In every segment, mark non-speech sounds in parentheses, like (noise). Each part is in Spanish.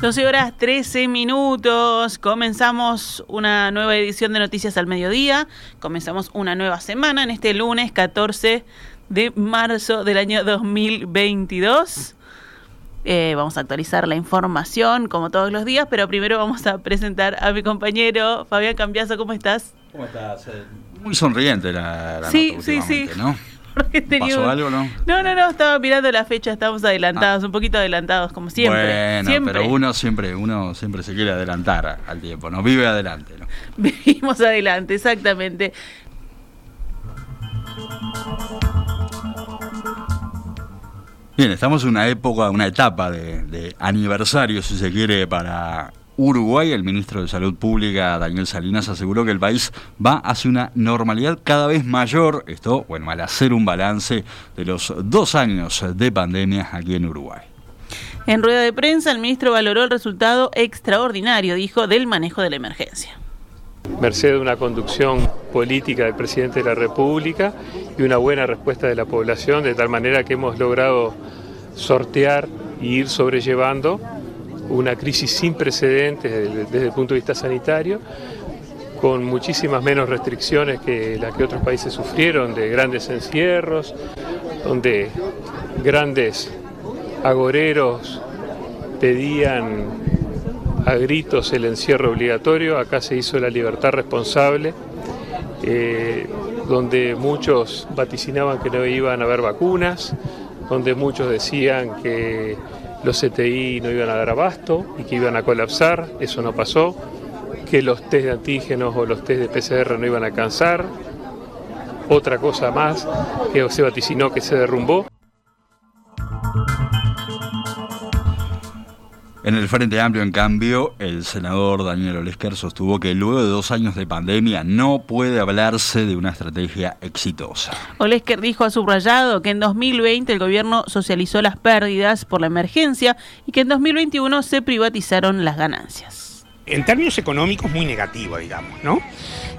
12 horas 13 minutos. Comenzamos una nueva edición de Noticias al Mediodía. Comenzamos una nueva semana en este lunes 14 de marzo del año 2022. Eh, vamos a actualizar la información como todos los días, pero primero vamos a presentar a mi compañero Fabián Cambiaso. ¿Cómo estás? ¿Cómo estás? Eh, muy sonriente la, la sí, sí, sí. ¿no? ¿Pasó algo, no? No, no, no, estaba mirando la fecha, estamos adelantados, ah. un poquito adelantados, como siempre. Bueno, pero uno siempre, uno siempre se quiere adelantar al tiempo, ¿no? Vive adelante, ¿no? (laughs) Vivimos adelante, exactamente. Bien, estamos en una época, una etapa de, de aniversario, si se quiere, para Uruguay, el ministro de Salud Pública, Daniel Salinas, aseguró que el país va hacia una normalidad cada vez mayor. Esto, bueno, al hacer un balance de los dos años de pandemia aquí en Uruguay. En rueda de prensa, el ministro valoró el resultado extraordinario, dijo, del manejo de la emergencia. Merced de una conducción política del presidente de la República y una buena respuesta de la población, de tal manera que hemos logrado sortear e ir sobrellevando una crisis sin precedentes desde, el punto de vista sanitario, con muchísimas menos restricciones que las que otros países sufrieron, de grandes encierros, donde grandes agoreros pedían a gritos el encierro obligatorio, acá se hizo la libertad responsable, eh, donde muchos vaticinaban que no iban a haber vacunas, donde muchos decían que los CTI no iban a dar abasto y que iban a colapsar, eso no pasó, que los test de antígenos o los test de PCR no iban a alcanzar, otra cosa más que se vaticinó que se derrumbó. En el Frente Amplio, en cambio, el senador Daniel Olesker sostuvo que luego de dos años de pandemia no puede hablarse de una estrategia exitosa. Olesker dijo a subrayado que en 2020 el gobierno socializó las pérdidas por la emergencia y que en 2021 se privatizaron las ganancias. En términos económicos, muy negativo, digamos, ¿no?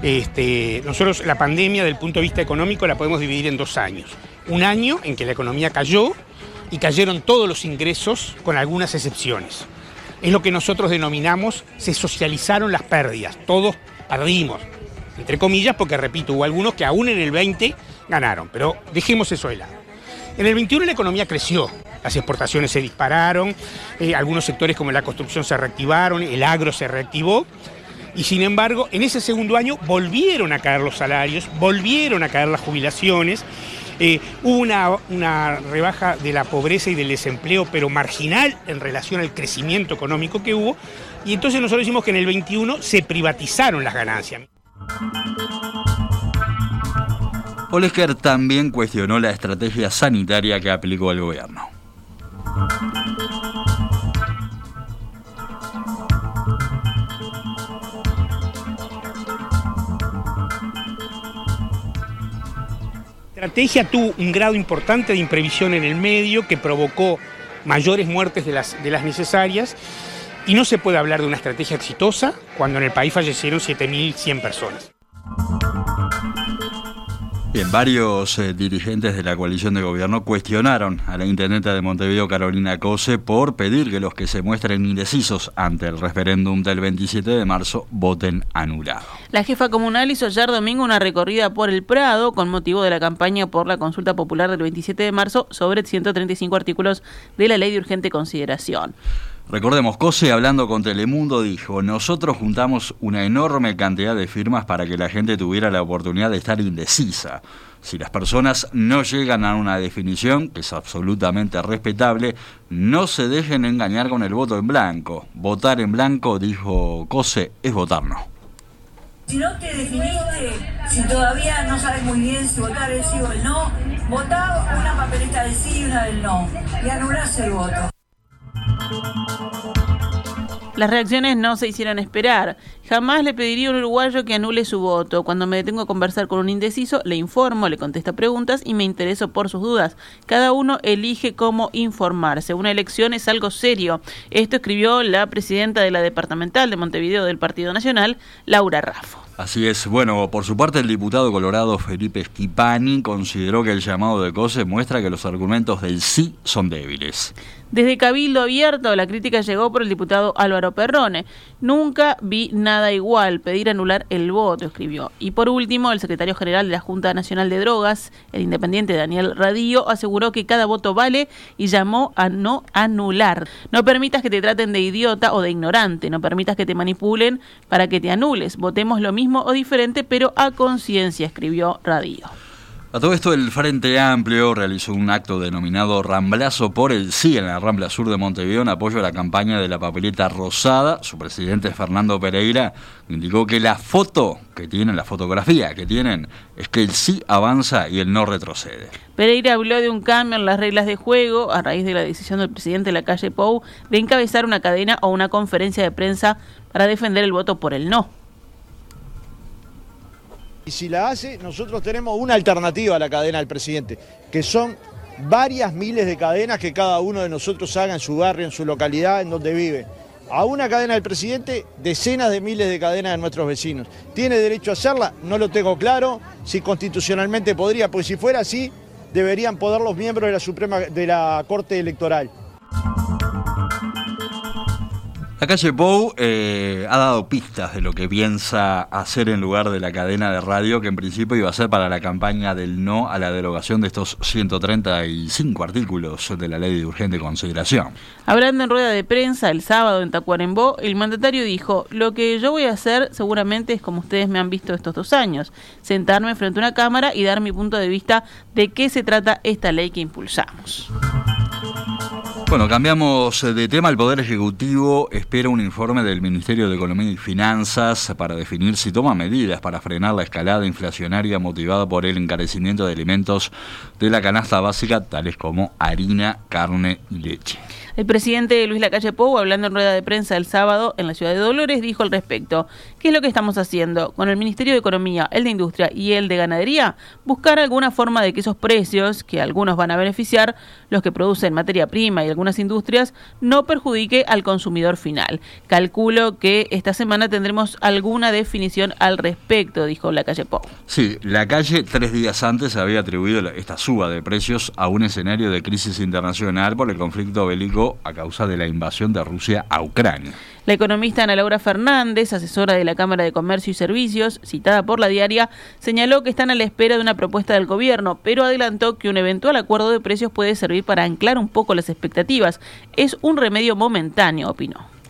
Este, nosotros la pandemia, del punto de vista económico, la podemos dividir en dos años. Un año en que la economía cayó y cayeron todos los ingresos con algunas excepciones. Es lo que nosotros denominamos se socializaron las pérdidas, todos perdimos, entre comillas, porque repito, hubo algunos que aún en el 20 ganaron, pero dejemos eso de lado. En el 21 la economía creció, las exportaciones se dispararon, eh, algunos sectores como la construcción se reactivaron, el agro se reactivó, y sin embargo, en ese segundo año volvieron a caer los salarios, volvieron a caer las jubilaciones, eh, hubo una, rebaja de la pobreza y del desempleo, pero marginal en relación al crecimiento económico que hubo. Y entonces nosotros decimos que en el 21 se privatizaron las ganancias. Olesker también cuestionó la estrategia sanitaria que aplicó el gobierno. Estrategia tuvo un grado importante de imprevisión en el medio que provocó mayores muertes de las, de las necesarias y no se puede hablar de una estrategia exitosa cuando en el país fallecieron 7.100 personas. Bien, varios eh, dirigentes de la coalición de gobierno cuestionaron a la intendenta de Montevideo, Carolina Cose, por pedir que los que se muestren indecisos ante el referéndum del 27 de marzo voten anulado. La jefa comunal hizo ayer domingo una recorrida por el Prado con motivo de la campaña por la consulta popular del 27 de marzo sobre 135 artículos de la ley de urgente consideración. Recordemos, Cose hablando con Telemundo dijo, nosotros juntamos una enorme cantidad de firmas para que la gente tuviera la oportunidad de estar indecisa. Si las personas no llegan a una definición, que es absolutamente respetable, no se dejen engañar con el voto en blanco. Votar en blanco, dijo Cose, es votar no. Si no te definiste, si todavía no sabes muy bien si votar el sí o el no, votá una papeleta del sí y una del no y anulás el voto. Las reacciones no se hicieron esperar. Jamás le pediría a un uruguayo que anule su voto. Cuando me detengo a conversar con un indeciso, le informo, le contesto preguntas y me intereso por sus dudas. Cada uno elige cómo informarse. Una elección es algo serio. Esto escribió la presidenta de la departamental de Montevideo del Partido Nacional, Laura Raffo. Así es. Bueno, por su parte, el diputado colorado Felipe Schipani consideró que el llamado de COSE muestra que los argumentos del sí son débiles. Desde Cabildo Abierto, la crítica llegó por el diputado Álvaro Perrone. Nunca vi nada igual, pedir anular el voto, escribió. Y por último, el secretario general de la Junta Nacional de Drogas, el independiente Daniel Radillo, aseguró que cada voto vale y llamó a no anular. No permitas que te traten de idiota o de ignorante, no permitas que te manipulen para que te anules. Votemos lo mismo o diferente, pero a conciencia, escribió Radillo. A todo esto, el Frente Amplio realizó un acto denominado Ramblazo por el Sí en la Rambla Sur de Montevideo en apoyo a la campaña de la papeleta rosada. Su presidente, Fernando Pereira, indicó que la foto que tienen, la fotografía que tienen, es que el sí avanza y el no retrocede. Pereira habló de un cambio en las reglas de juego a raíz de la decisión del presidente de la calle Pou de encabezar una cadena o una conferencia de prensa para defender el voto por el no. Y si la hace, nosotros tenemos una alternativa a la cadena del presidente, que son varias miles de cadenas que cada uno de nosotros haga en su barrio, en su localidad, en donde vive. A una cadena del presidente, decenas de miles de cadenas de nuestros vecinos. ¿Tiene derecho a hacerla? No lo tengo claro. Si constitucionalmente podría, pues si fuera así, deberían poder los miembros de la Suprema de la Corte Electoral. Calle Pou eh, ha dado pistas de lo que piensa hacer en lugar de la cadena de radio que en principio iba a ser para la campaña del no a la derogación de estos 135 artículos de la ley de urgente consideración. Hablando en rueda de prensa el sábado en Tacuarembó, el mandatario dijo, lo que yo voy a hacer seguramente es como ustedes me han visto estos dos años, sentarme frente a una cámara y dar mi punto de vista de qué se trata esta ley que impulsamos. Bueno, cambiamos de tema. El Poder Ejecutivo espera un informe del Ministerio de Economía y Finanzas para definir si toma medidas para frenar la escalada inflacionaria motivada por el encarecimiento de alimentos de la canasta básica, tales como harina, carne y leche. El presidente Luis Lacalle Pou, hablando en rueda de prensa el sábado en la ciudad de Dolores, dijo al respecto, ¿qué es lo que estamos haciendo? Con el Ministerio de Economía, el de Industria y el de Ganadería, buscar alguna forma de que esos precios, que algunos van a beneficiar, los que producen materia prima y algunas industrias, no perjudique al consumidor final. Calculo que esta semana tendremos alguna definición al respecto, dijo Lacalle Pou. Sí, la calle tres días antes había atribuido esta suba de precios a un escenario de crisis internacional por el conflicto bélico a causa de la invasión de Rusia a Ucrania. La economista Ana Laura Fernández, asesora de la Cámara de Comercio y Servicios, citada por la diaria, señaló que están a la espera de una propuesta del gobierno, pero adelantó que un eventual acuerdo de precios puede servir para anclar un poco las expectativas. Es un remedio momentáneo, opinó.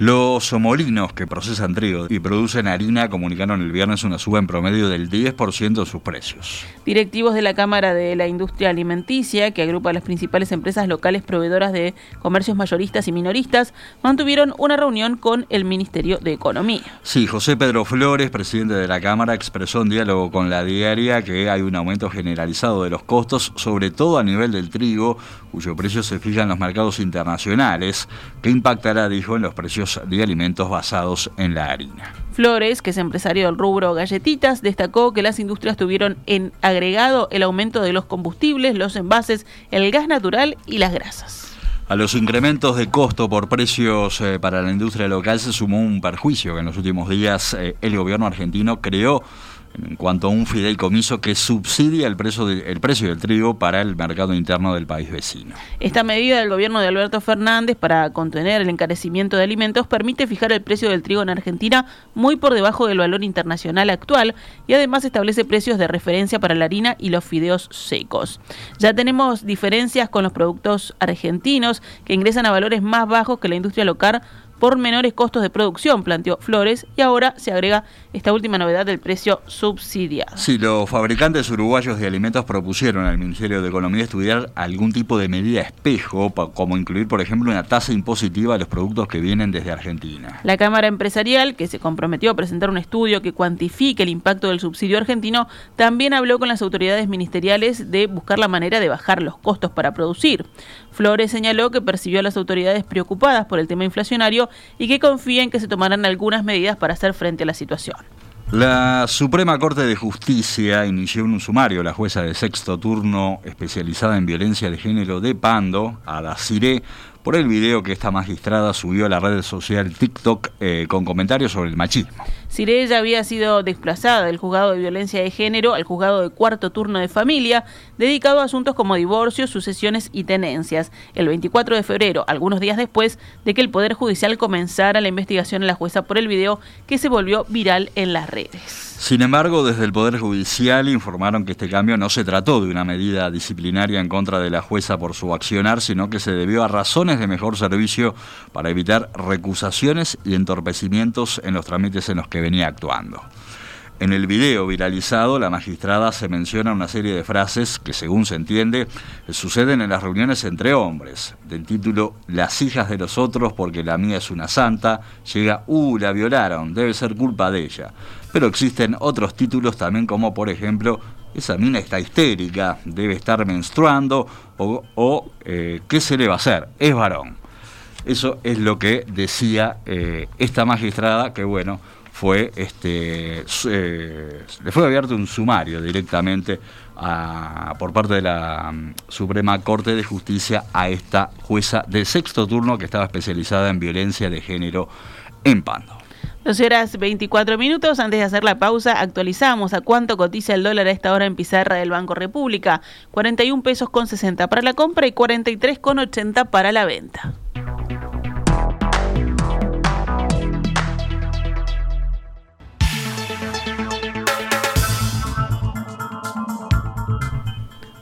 Los molinos que procesan trigo y producen harina comunicaron el viernes una suba en promedio del 10% de sus precios. Directivos de la Cámara de la Industria Alimenticia, que agrupa a las principales empresas locales proveedoras de comercios mayoristas y minoristas, mantuvieron una reunión con el Ministerio de Economía. Sí, José Pedro Flores, presidente de la Cámara, expresó en diálogo con la diaria que hay un aumento generalizado de los costos, sobre todo a nivel del trigo, cuyo precio se fija en los mercados internacionales, que impactará, dijo, en los precios de alimentos basados en la harina. Flores, que es empresario del rubro galletitas, destacó que las industrias tuvieron en agregado el aumento de los combustibles, los envases, el gas natural y las grasas. A los incrementos de costo por precios eh, para la industria local se sumó un perjuicio que en los últimos días eh, el gobierno argentino creó en cuanto a un fideicomiso que subsidia el precio, el precio del trigo para el mercado interno del país vecino. Esta medida del gobierno de Alberto Fernández para contener el encarecimiento de alimentos permite fijar el precio del trigo en Argentina muy por debajo del valor internacional actual y además establece precios de referencia para la harina y los fideos secos. Ya tenemos diferencias con los productos argentinos que ingresan a valores más bajos que la industria local por menores costos de producción, planteó Flores, y ahora se agrega esta última novedad del precio subsidiado. Sí, los fabricantes uruguayos de alimentos propusieron al Ministerio de Economía estudiar algún tipo de medida espejo, como incluir, por ejemplo, una tasa impositiva a los productos que vienen desde Argentina. La Cámara Empresarial, que se comprometió a presentar un estudio que cuantifique el impacto del subsidio argentino, también habló con las autoridades ministeriales de buscar la manera de bajar los costos para producir. Flores señaló que percibió a las autoridades preocupadas por el tema inflacionario y que confía en que se tomarán algunas medidas para hacer frente a la situación. La Suprema Corte de Justicia inició un sumario a la jueza de sexto turno especializada en violencia de género de Pando, a la CIRE, por el video que esta magistrada subió a la red social TikTok eh, con comentarios sobre el machismo. ya había sido desplazada del juzgado de violencia de género al juzgado de cuarto turno de familia, dedicado a asuntos como divorcios, sucesiones y tenencias, el 24 de febrero, algunos días después de que el Poder Judicial comenzara la investigación a la jueza por el video que se volvió viral en las redes. Sin embargo, desde el Poder Judicial informaron que este cambio no se trató de una medida disciplinaria en contra de la jueza por su accionar, sino que se debió a de mejor servicio para evitar recusaciones y entorpecimientos en los trámites en los que venía actuando. En el video viralizado, la magistrada se menciona una serie de frases que, según se entiende, suceden en las reuniones entre hombres. Del título Las hijas de los otros porque la mía es una santa, llega, uh, la violaron, debe ser culpa de ella. Pero existen otros títulos también como, por ejemplo, esa mina está histérica, debe estar menstruando o, eh, ¿qué se le va a hacer? Es varón. Eso es lo que decía eh, esta magistrada, que bueno, fue este eh, le fue abierto un sumario directamente por parte de la mm, Suprema Corte de Justicia a esta jueza de sexto turno que estaba especializada en violencia de género en Pando. 12 horas 24 minutos. Antes de hacer la pausa, actualizamos a cuánto cotiza el dólar a esta hora en pizarra del Banco República. 41 pesos con 60 para la compra y 43 con 80 para la venta.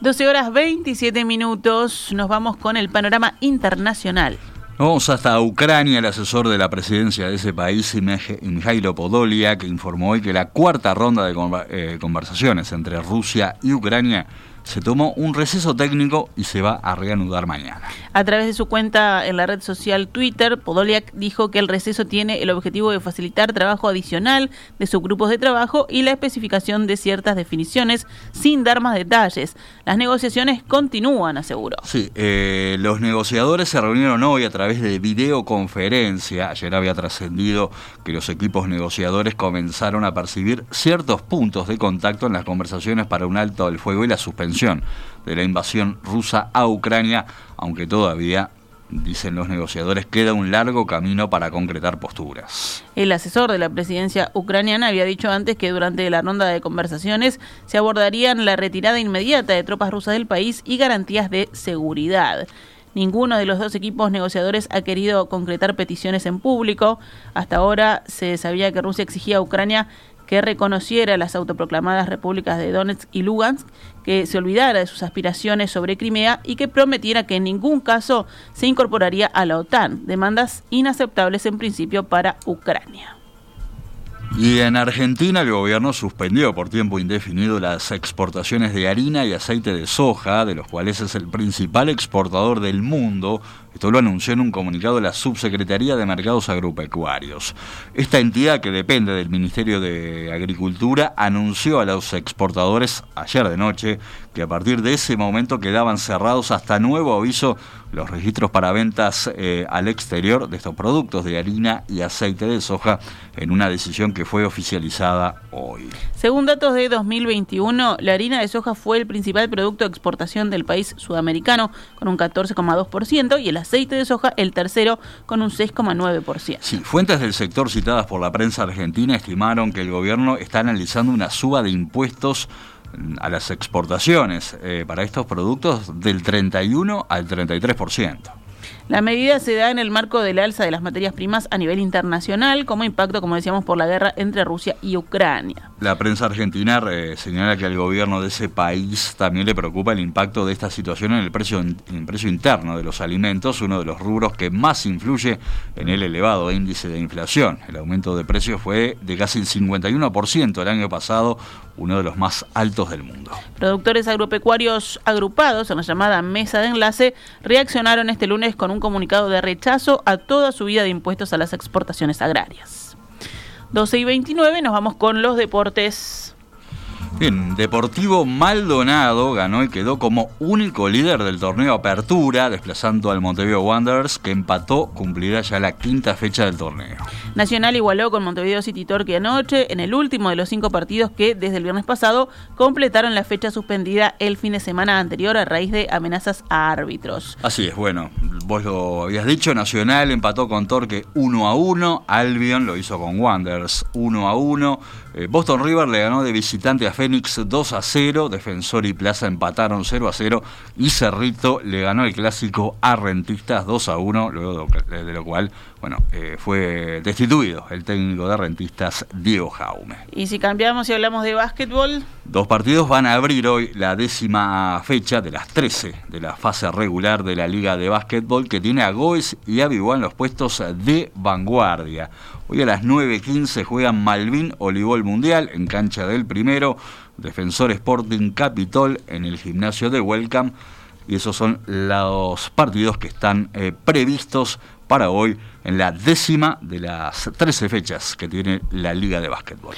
12 horas 27 minutos, nos vamos con el panorama internacional. Vamos hasta Ucrania, el asesor de la presidencia de ese país, Mikhailo Podolyak, informó hoy que la cuarta ronda de eh, conversaciones entre Rusia y Ucrania se tomó un receso técnico y se va a reanudar mañana. A través de su cuenta en la red social Twitter, Podoliak dijo que el receso tiene el objetivo de facilitar trabajo adicional de sus grupos de trabajo y la especificación de ciertas definiciones sin dar más detalles. Las negociaciones continúan, aseguró. Sí, eh, los negociadores se reunieron hoy a través de videoconferencia. Ayer había trascendido que los equipos negociadores comenzaron a percibir ciertos puntos de contacto en las conversaciones para un alto del fuego y la suspensión de la invasión rusa a Ucrania, aunque todavía dicen los negociadores, queda un largo camino para concretar posturas. El asesor de la presidencia ucraniana había dicho antes que durante la ronda de conversaciones se abordarían la retirada inmediata de tropas rusas del país y garantías de seguridad. Ninguno de los dos equipos negociadores ha querido concretar peticiones en público. Hasta ahora se sabía que Rusia exigía a Ucrania que reconociera las autoproclamadas repúblicas de Donetsk y Lugansk, que se olvidara de sus aspiraciones sobre Crimea y que prometiera que en ningún caso se incorporaría a la OTAN, demandas inaceptables en principio para Ucrania. Y en Argentina el gobierno suspendió por tiempo indefinido las exportaciones de harina y aceite de soja, de los cuales es el principal exportador del mundo, esto lo anunció en un comunicado la Subsecretaría de Mercados Agropecuarios. Esta entidad, que depende del Ministerio de Agricultura, anunció a los exportadores ayer de noche que a partir de ese momento quedaban cerrados hasta nuevo aviso los registros para ventas eh, al exterior de estos productos de harina y aceite de soja en una decisión que fue oficializada hoy. Según datos de 2021, la harina de soja fue el principal producto de exportación del país sudamericano con un 14,2% y el aceite de soja el tercero con un 6,9%. Sí, fuentes del sector citadas por la prensa argentina estimaron que el gobierno está analizando una suba de impuestos a las exportaciones eh, para estos productos del 31 al 33%. La medida se da en el marco del alza de las materias primas a nivel internacional, como impacto, como decíamos, por la guerra entre Rusia y Ucrania. La prensa argentina eh, señala que al gobierno de ese país también le preocupa el impacto de esta situación en el precio, en el precio interno de los alimentos, uno de los rubros que más influye en el elevado índice de inflación. El aumento de precios fue de casi el 51% el año pasado, uno de los más altos del mundo. Productores agropecuarios agrupados en la llamada mesa de enlace reaccionaron este lunes con un comunicado de rechazo a toda subida de impuestos a las exportaciones agrarias. 12 y 29 nos vamos con los deportes. Bien, Deportivo Maldonado ganó y quedó como único líder del torneo Apertura, desplazando al Montevideo Wanderers, que empató, cumplirá ya la quinta fecha del torneo. Nacional igualó con Montevideo City Torque anoche en el último de los cinco partidos que desde el viernes pasado completaron la fecha suspendida el fin de semana anterior a raíz de amenazas a árbitros. Así es, bueno, vos lo habías dicho, Nacional empató con Torque 1 a 1, Albion lo hizo con Wanderers 1 a 1, eh, Boston River le ganó de visitante a Fénix 2 a 0, Defensor y Plaza empataron 0 a 0 y Cerrito le ganó el clásico a Rentistas 2 a 1, luego de lo cual bueno, eh, fue destituido el técnico de Rentistas Diego Jaume. Y si cambiamos y hablamos de básquetbol. Dos partidos van a abrir hoy la décima fecha de las 13 de la fase regular de la Liga de Básquetbol que tiene a Goes y a en los puestos de vanguardia. Hoy a las 9.15 juegan Malvin Olivol Mundial en cancha del primero, Defensor Sporting Capitol en el gimnasio de Welcome. Y esos son los partidos que están eh, previstos para hoy en la décima de las 13 fechas que tiene la Liga de Básquetbol.